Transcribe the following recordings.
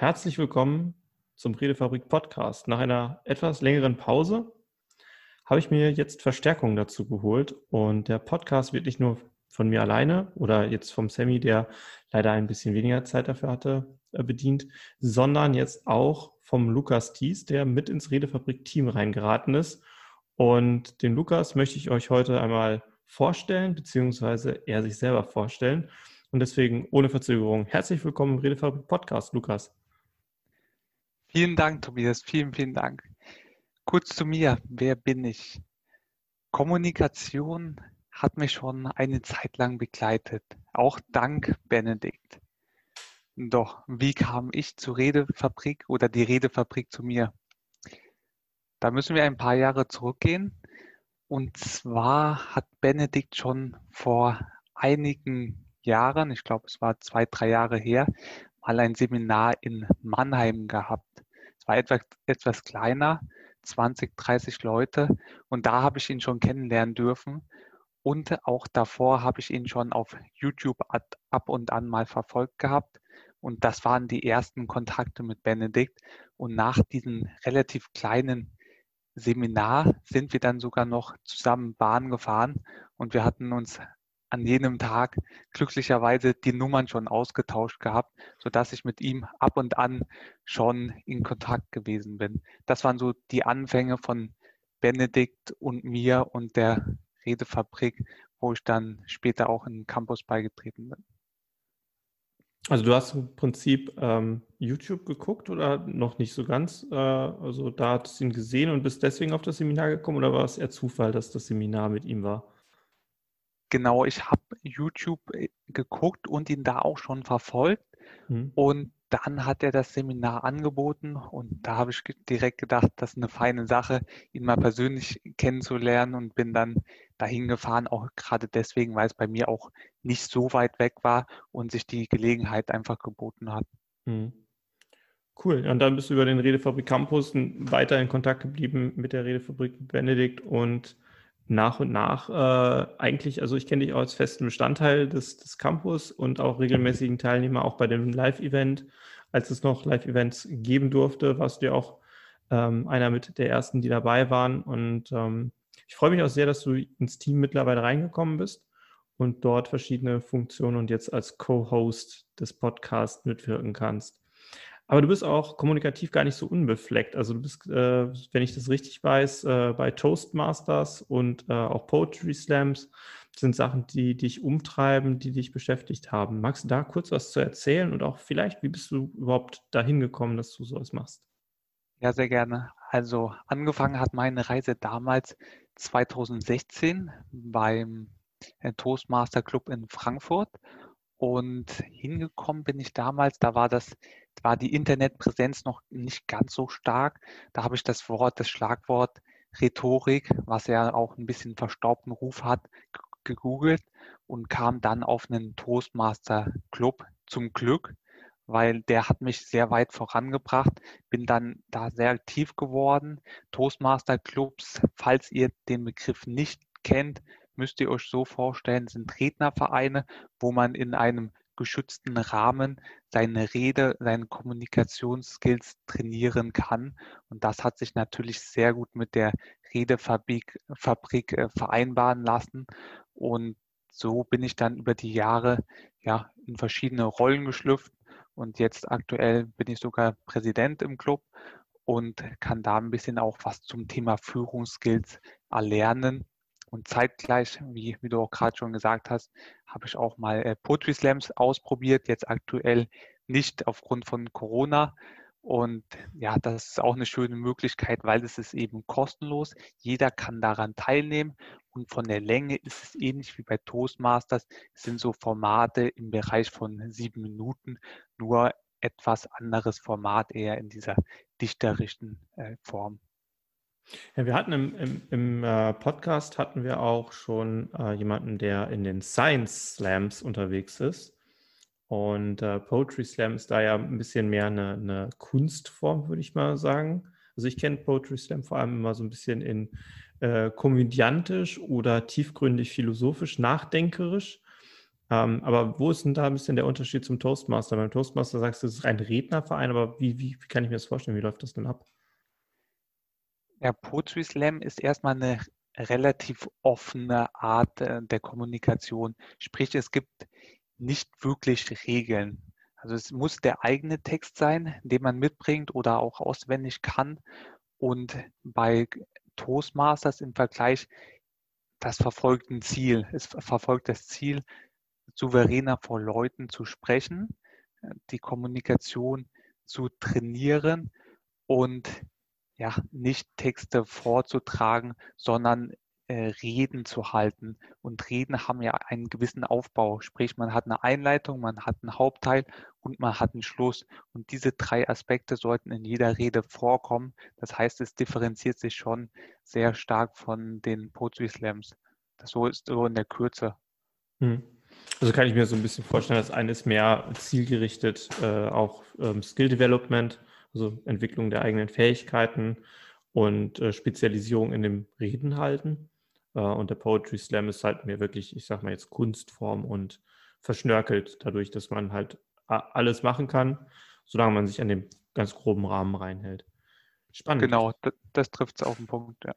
herzlich willkommen zum Redefabrik Podcast. Nach einer etwas längeren Pause habe ich mir jetzt Verstärkung dazu geholt und der Podcast wird nicht nur von mir alleine oder jetzt vom Sammy, der leider ein bisschen weniger Zeit dafür hatte, äh, bedient, sondern jetzt auch vom Lukas Thies, der mit ins Redefabrik-Team reingeraten ist. Und den Lukas möchte ich euch heute einmal vorstellen, beziehungsweise er sich selber vorstellen. Und deswegen ohne Verzögerung herzlich willkommen im Redefabrik Podcast, Lukas. Vielen Dank, Tobias. Vielen, vielen Dank. Kurz zu mir. Wer bin ich? Kommunikation hat mich schon eine Zeit lang begleitet, auch dank Benedikt. Doch wie kam ich zur Redefabrik oder die Redefabrik zu mir? Da müssen wir ein paar Jahre zurückgehen. Und zwar hat Benedikt schon vor einigen Jahren, ich glaube es war zwei, drei Jahre her, mal ein Seminar in Mannheim gehabt. War etwas, etwas kleiner, 20, 30 Leute und da habe ich ihn schon kennenlernen dürfen. Und auch davor habe ich ihn schon auf YouTube ab und an mal verfolgt gehabt. Und das waren die ersten Kontakte mit Benedikt. Und nach diesem relativ kleinen Seminar sind wir dann sogar noch zusammen Bahn gefahren und wir hatten uns an jenem Tag glücklicherweise die Nummern schon ausgetauscht gehabt, sodass ich mit ihm ab und an schon in Kontakt gewesen bin. Das waren so die Anfänge von Benedikt und mir und der Redefabrik, wo ich dann später auch in Campus beigetreten bin. Also du hast im Prinzip ähm, YouTube geguckt oder noch nicht so ganz? Äh, also da hast du ihn gesehen und bist deswegen auf das Seminar gekommen oder war es eher Zufall, dass das Seminar mit ihm war? Genau, ich habe YouTube äh, geguckt und ihn da auch schon verfolgt. Mhm. Und dann hat er das Seminar angeboten und da habe ich direkt gedacht, das ist eine feine Sache, ihn mal persönlich kennenzulernen und bin dann dahin gefahren, auch gerade deswegen, weil es bei mir auch nicht so weit weg war und sich die Gelegenheit einfach geboten hat. Mhm. Cool. Und dann bist du über den Redefabrik Campus weiter in Kontakt geblieben mit der Redefabrik Benedikt und nach und nach äh, eigentlich, also ich kenne dich auch als festen Bestandteil des, des Campus und auch regelmäßigen Teilnehmer auch bei dem Live-Event. Als es noch Live-Events geben durfte, warst du ja auch ähm, einer mit der ersten, die dabei waren. Und ähm, ich freue mich auch sehr, dass du ins Team mittlerweile reingekommen bist und dort verschiedene Funktionen und jetzt als Co-Host des Podcasts mitwirken kannst. Aber du bist auch kommunikativ gar nicht so unbefleckt. Also du bist, äh, wenn ich das richtig weiß, äh, bei Toastmasters und äh, auch Poetry Slams sind Sachen, die dich umtreiben, die dich beschäftigt haben. Magst du da kurz was zu erzählen und auch vielleicht, wie bist du überhaupt dahin gekommen, dass du sowas machst? Ja, sehr gerne. Also angefangen hat meine Reise damals 2016 beim äh, Toastmaster Club in Frankfurt. Und hingekommen bin ich damals, da war das war die Internetpräsenz noch nicht ganz so stark. Da habe ich das Wort, das Schlagwort Rhetorik, was ja auch ein bisschen verstaubten Ruf hat, gegoogelt und kam dann auf einen Toastmaster Club zum Glück, weil der hat mich sehr weit vorangebracht, bin dann da sehr aktiv geworden. Toastmaster Clubs, falls ihr den Begriff nicht kennt, müsst ihr euch so vorstellen, sind Rednervereine, wo man in einem geschützten Rahmen seine Rede, seine Kommunikationsskills trainieren kann. Und das hat sich natürlich sehr gut mit der Redefabrik Fabrik, äh, vereinbaren lassen. Und so bin ich dann über die Jahre ja in verschiedene Rollen geschlüpft. Und jetzt aktuell bin ich sogar Präsident im Club und kann da ein bisschen auch was zum Thema Führungsskills erlernen und zeitgleich, wie, wie du auch gerade schon gesagt hast, habe ich auch mal äh, Poetry Slams ausprobiert, jetzt aktuell nicht aufgrund von Corona. Und ja, das ist auch eine schöne Möglichkeit, weil es ist eben kostenlos. Jeder kann daran teilnehmen. Und von der Länge ist es ähnlich wie bei Toastmasters. Es sind so Formate im Bereich von sieben Minuten, nur etwas anderes Format, eher in dieser dichterischen äh, Form. Ja, wir hatten im, im, im äh, Podcast hatten wir auch schon äh, jemanden, der in den Science Slams unterwegs ist. Und äh, Poetry Slam ist da ja ein bisschen mehr eine, eine Kunstform, würde ich mal sagen. Also ich kenne Poetry Slam vor allem immer so ein bisschen in äh, komödiantisch oder tiefgründig philosophisch, nachdenkerisch. Ähm, aber wo ist denn da ein bisschen der Unterschied zum Toastmaster? Beim Toastmaster sagst du, es ist ein Rednerverein, aber wie, wie, wie kann ich mir das vorstellen? Wie läuft das denn ab? Ja, Poetry Slam ist erstmal eine relativ offene Art äh, der Kommunikation. Sprich, es gibt nicht wirklich Regeln. Also es muss der eigene Text sein, den man mitbringt oder auch auswendig kann. Und bei Toastmasters im Vergleich, das verfolgt ein Ziel. Es verfolgt das Ziel, souveräner vor Leuten zu sprechen, die Kommunikation zu trainieren und ja, nicht Texte vorzutragen, sondern äh, Reden zu halten. Und Reden haben ja einen gewissen Aufbau. Sprich, man hat eine Einleitung, man hat einen Hauptteil und man hat einen Schluss. Und diese drei Aspekte sollten in jeder Rede vorkommen. Das heißt, es differenziert sich schon sehr stark von den Poetry Slams. Das so ist so in der Kürze. Hm. Also kann ich mir so ein bisschen vorstellen, das eine mehr zielgerichtet, äh, auch ähm, Skill Development also Entwicklung der eigenen Fähigkeiten und äh, Spezialisierung in dem Reden halten. Äh, und der Poetry Slam ist halt mir wirklich, ich sag mal jetzt Kunstform und verschnörkelt dadurch, dass man halt alles machen kann, solange man sich an dem ganz groben Rahmen reinhält. Spannend. Genau, das, das trifft es auf den Punkt, ja.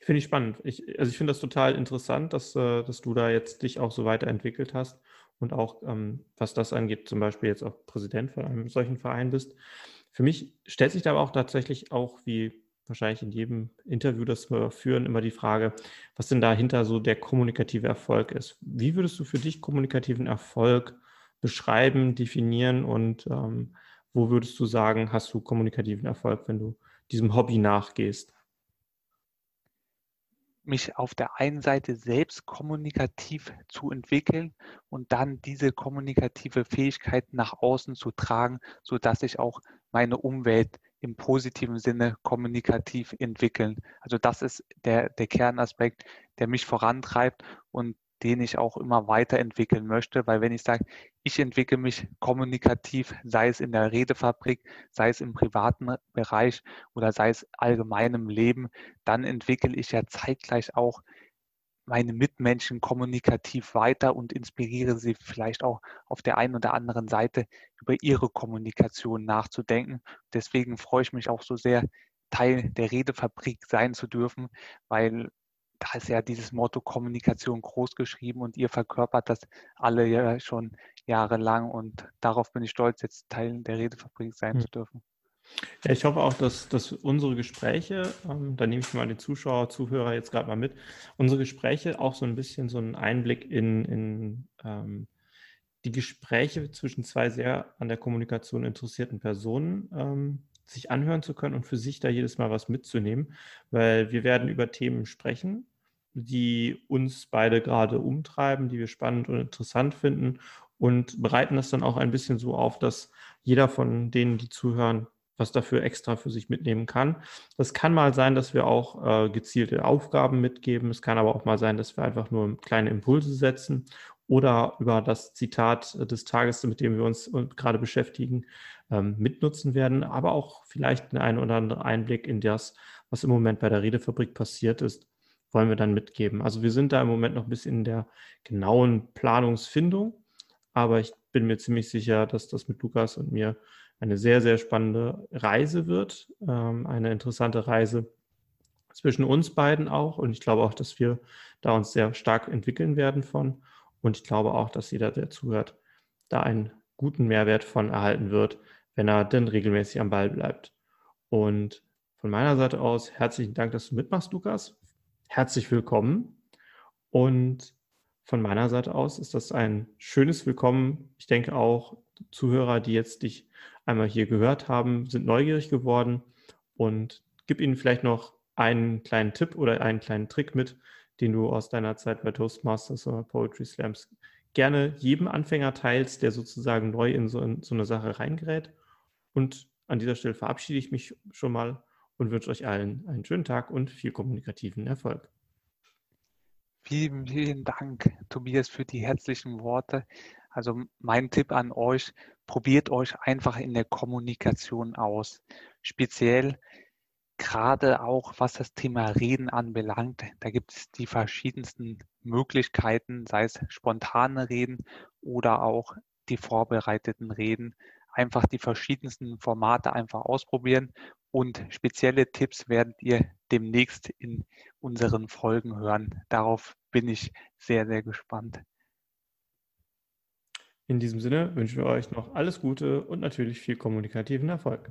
Finde ich spannend. Ich, also ich finde das total interessant, dass, äh, dass du da jetzt dich auch so weiterentwickelt hast und auch, ähm, was das angeht, zum Beispiel jetzt auch Präsident von einem solchen Verein bist. Für mich stellt sich da aber auch tatsächlich auch, wie wahrscheinlich in jedem Interview, das wir führen, immer die Frage, was denn dahinter so der kommunikative Erfolg ist. Wie würdest du für dich kommunikativen Erfolg beschreiben, definieren und ähm, wo würdest du sagen, hast du kommunikativen Erfolg, wenn du diesem Hobby nachgehst? mich auf der einen Seite selbst kommunikativ zu entwickeln und dann diese kommunikative Fähigkeit nach außen zu tragen, sodass ich auch meine Umwelt im positiven Sinne kommunikativ entwickeln. Also das ist der, der Kernaspekt, der mich vorantreibt und den ich auch immer weiterentwickeln möchte, weil wenn ich sage, ich entwickle mich kommunikativ, sei es in der Redefabrik, sei es im privaten Bereich oder sei es allgemein im Leben, dann entwickle ich ja zeitgleich auch meine Mitmenschen kommunikativ weiter und inspiriere sie vielleicht auch auf der einen oder anderen Seite über ihre Kommunikation nachzudenken. Deswegen freue ich mich auch so sehr, Teil der Redefabrik sein zu dürfen, weil da ist ja dieses Motto Kommunikation groß geschrieben und ihr verkörpert das alle ja schon jahrelang und darauf bin ich stolz, jetzt Teil der Redefabrik sein mhm. zu dürfen. Ja, ich hoffe auch, dass, dass unsere Gespräche, ähm, da nehme ich mal den Zuschauer, Zuhörer jetzt gerade mal mit, unsere Gespräche auch so ein bisschen so einen Einblick in, in ähm, die Gespräche zwischen zwei sehr an der Kommunikation interessierten Personen ähm, sich anhören zu können und für sich da jedes Mal was mitzunehmen, weil wir werden über Themen sprechen, die uns beide gerade umtreiben, die wir spannend und interessant finden und bereiten das dann auch ein bisschen so auf, dass jeder von denen, die zuhören, was dafür extra für sich mitnehmen kann. Das kann mal sein, dass wir auch äh, gezielte Aufgaben mitgeben. Es kann aber auch mal sein, dass wir einfach nur kleine Impulse setzen oder über das Zitat des Tages, mit dem wir uns gerade beschäftigen, ähm, mitnutzen werden, aber auch vielleicht einen oder anderen Einblick in das, was im Moment bei der Redefabrik passiert ist, wollen wir dann mitgeben. Also wir sind da im Moment noch ein bisschen in der genauen Planungsfindung, aber ich bin mir ziemlich sicher, dass das mit Lukas und mir eine sehr, sehr spannende Reise wird, ähm, eine interessante Reise zwischen uns beiden auch. Und ich glaube auch, dass wir da uns sehr stark entwickeln werden von. Und ich glaube auch, dass jeder, der zuhört, da einen guten Mehrwert von erhalten wird, wenn er denn regelmäßig am Ball bleibt. Und von meiner Seite aus herzlichen Dank, dass du mitmachst, Lukas. Herzlich willkommen. Und von meiner Seite aus ist das ein schönes Willkommen. Ich denke auch Zuhörer, die jetzt dich einmal hier gehört haben, sind neugierig geworden und gib ihnen vielleicht noch einen kleinen Tipp oder einen kleinen Trick mit, den du aus deiner Zeit bei Toastmasters oder Poetry Slams gerne jedem Anfänger teilst, der sozusagen neu in so, in so eine Sache reingerät. Und an dieser Stelle verabschiede ich mich schon mal und wünsche euch allen einen schönen Tag und viel kommunikativen Erfolg. Vielen, vielen Dank, Tobias, für die herzlichen Worte. Also mein Tipp an euch, probiert euch einfach in der Kommunikation aus. Speziell gerade auch was das Thema Reden anbelangt. Da gibt es die verschiedensten Möglichkeiten, sei es spontane Reden oder auch die vorbereiteten Reden, einfach die verschiedensten Formate einfach ausprobieren und spezielle Tipps werdet ihr demnächst in unseren Folgen hören. Darauf bin ich sehr, sehr gespannt. In diesem Sinne wünschen wir euch noch alles Gute und natürlich viel kommunikativen Erfolg.